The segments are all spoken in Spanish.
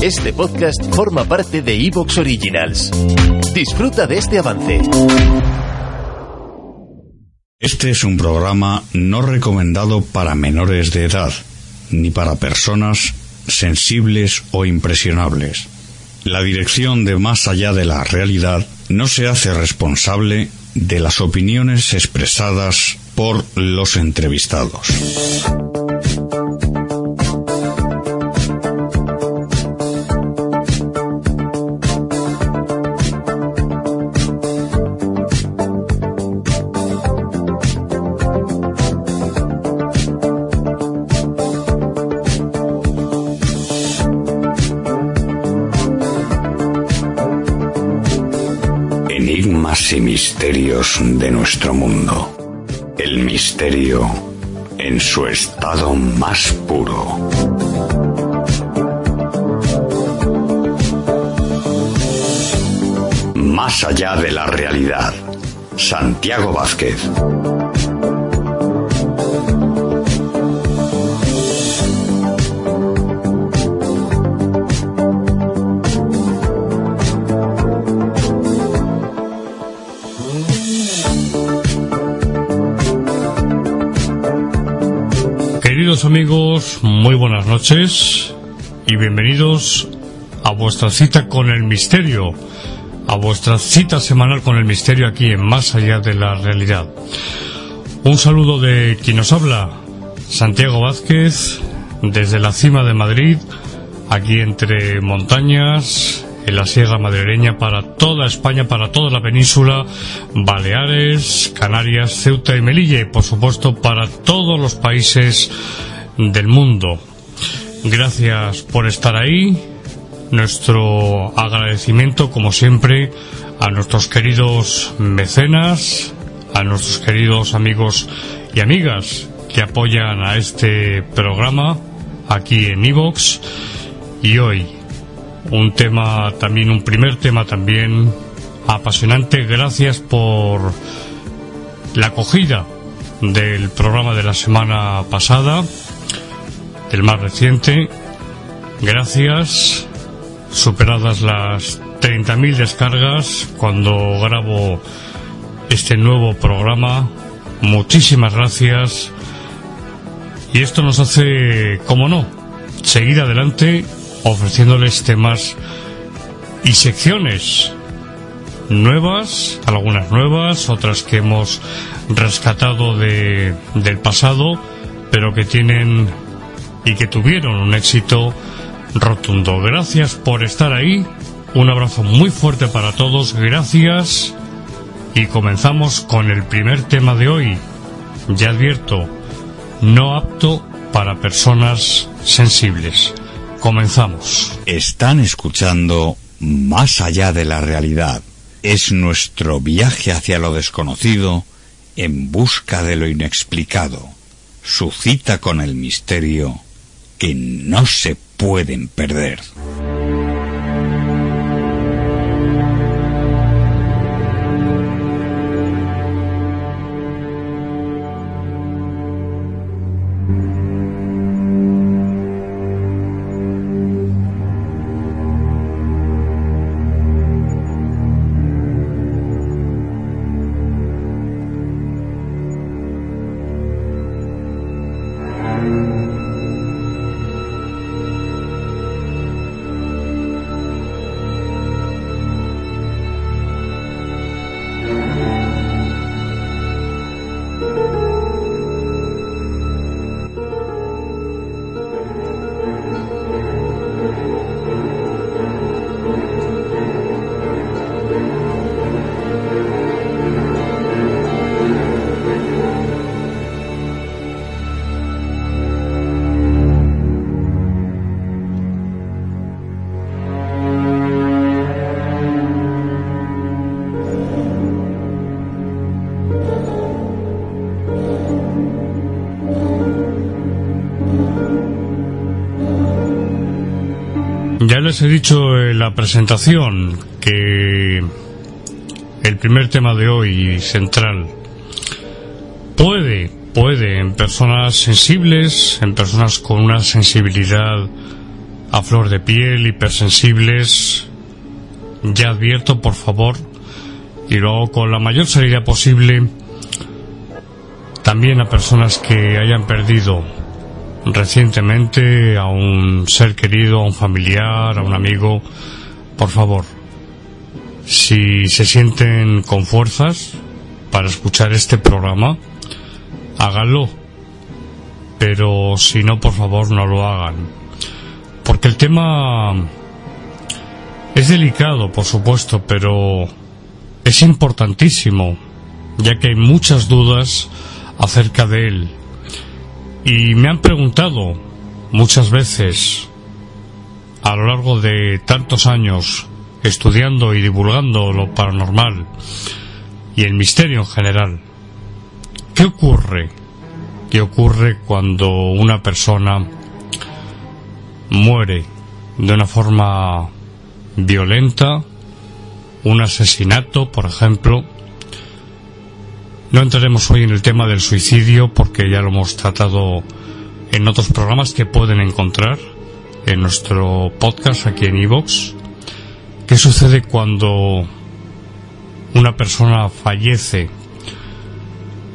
Este podcast forma parte de Evox Originals. Disfruta de este avance. Este es un programa no recomendado para menores de edad, ni para personas sensibles o impresionables. La dirección de Más allá de la realidad no se hace responsable de las opiniones expresadas por los entrevistados. De nuestro mundo. El misterio en su estado más puro. Más allá de la realidad. Santiago Vázquez. Amigos, muy buenas noches. Y bienvenidos a vuestra cita con el misterio, a vuestra cita semanal con el misterio aquí en Más allá de la realidad. Un saludo de quien nos habla, Santiago Vázquez, desde la cima de Madrid, aquí entre montañas, en la Sierra Madrileña para toda España, para toda la península, Baleares, Canarias, Ceuta y Melilla y por supuesto para todos los países del mundo. Gracias por estar ahí. Nuestro agradecimiento, como siempre, a nuestros queridos mecenas, a nuestros queridos amigos y amigas que apoyan a este programa aquí en Evox. Y hoy, un tema también, un primer tema también apasionante. Gracias por la acogida del programa de la semana pasada, del más reciente. Gracias. Superadas las 30.000 descargas cuando grabo este nuevo programa. Muchísimas gracias. Y esto nos hace, como no, seguir adelante ofreciéndoles temas y secciones nuevas, algunas nuevas, otras que hemos rescatado de, del pasado, pero que tienen y que tuvieron un éxito rotundo. Gracias por estar ahí, un abrazo muy fuerte para todos, gracias y comenzamos con el primer tema de hoy. Ya advierto, no apto para personas sensibles. Comenzamos. Están escuchando Más allá de la realidad. Es nuestro viaje hacia lo desconocido en busca de lo inexplicado. Su cita con el misterio que no se pueden perder. Ya les he dicho en la presentación que el primer tema de hoy central puede, puede en personas sensibles, en personas con una sensibilidad a flor de piel, hipersensibles, ya advierto, por favor, y luego con la mayor seriedad posible, también a personas que hayan perdido recientemente a un ser querido, a un familiar, a un amigo, por favor, si se sienten con fuerzas para escuchar este programa, háganlo. Pero si no, por favor, no lo hagan. Porque el tema es delicado, por supuesto, pero es importantísimo, ya que hay muchas dudas acerca de él. Y me han preguntado muchas veces a lo largo de tantos años estudiando y divulgando lo paranormal y el misterio en general, ¿qué ocurre? ¿Qué ocurre cuando una persona muere de una forma violenta, un asesinato, por ejemplo, no entraremos hoy en el tema del suicidio porque ya lo hemos tratado en otros programas que pueden encontrar en nuestro podcast aquí en Evox. ¿Qué sucede cuando una persona fallece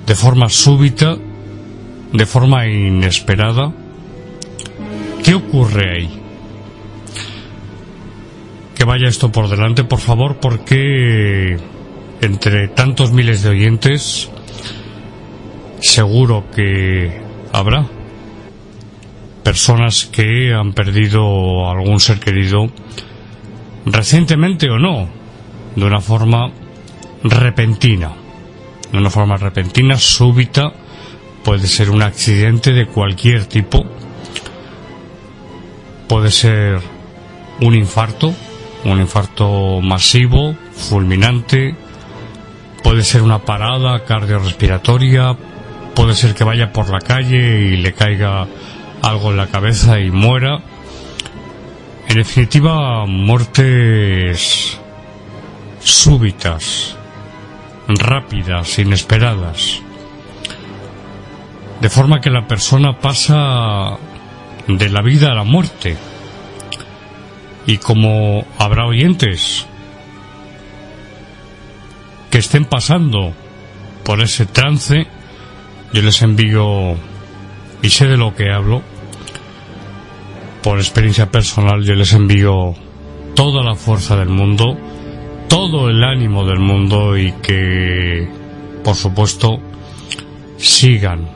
de forma súbita, de forma inesperada? ¿Qué ocurre ahí? Que vaya esto por delante, por favor, porque entre tantos miles de oyentes, seguro que habrá personas que han perdido algún ser querido recientemente o no, de una forma repentina, de una forma repentina, súbita, puede ser un accidente de cualquier tipo, puede ser un infarto, un infarto masivo, fulminante, Puede ser una parada cardiorrespiratoria, puede ser que vaya por la calle y le caiga algo en la cabeza y muera. En definitiva, muertes súbitas, rápidas, inesperadas. De forma que la persona pasa de la vida a la muerte. Y como habrá oyentes que estén pasando por ese trance, yo les envío, y sé de lo que hablo, por experiencia personal, yo les envío toda la fuerza del mundo, todo el ánimo del mundo y que, por supuesto, sigan,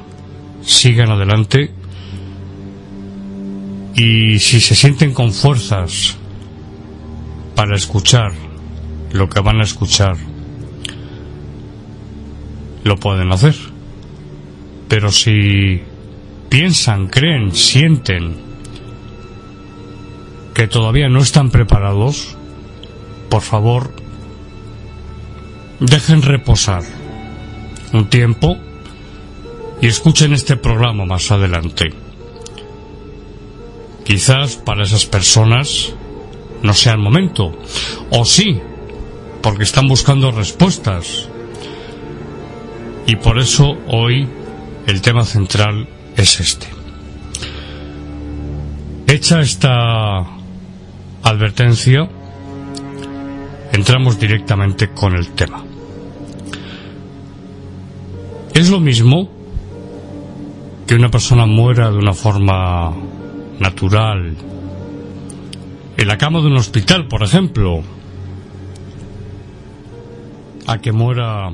sigan adelante. Y si se sienten con fuerzas para escuchar lo que van a escuchar lo pueden hacer. Pero si piensan, creen, sienten que todavía no están preparados, por favor, dejen reposar un tiempo y escuchen este programa más adelante. Quizás para esas personas no sea el momento, o sí, porque están buscando respuestas y por eso hoy el tema central es este. Hecha esta advertencia, entramos directamente con el tema. Es lo mismo que una persona muera de una forma natural, en la cama de un hospital, por ejemplo, a que muera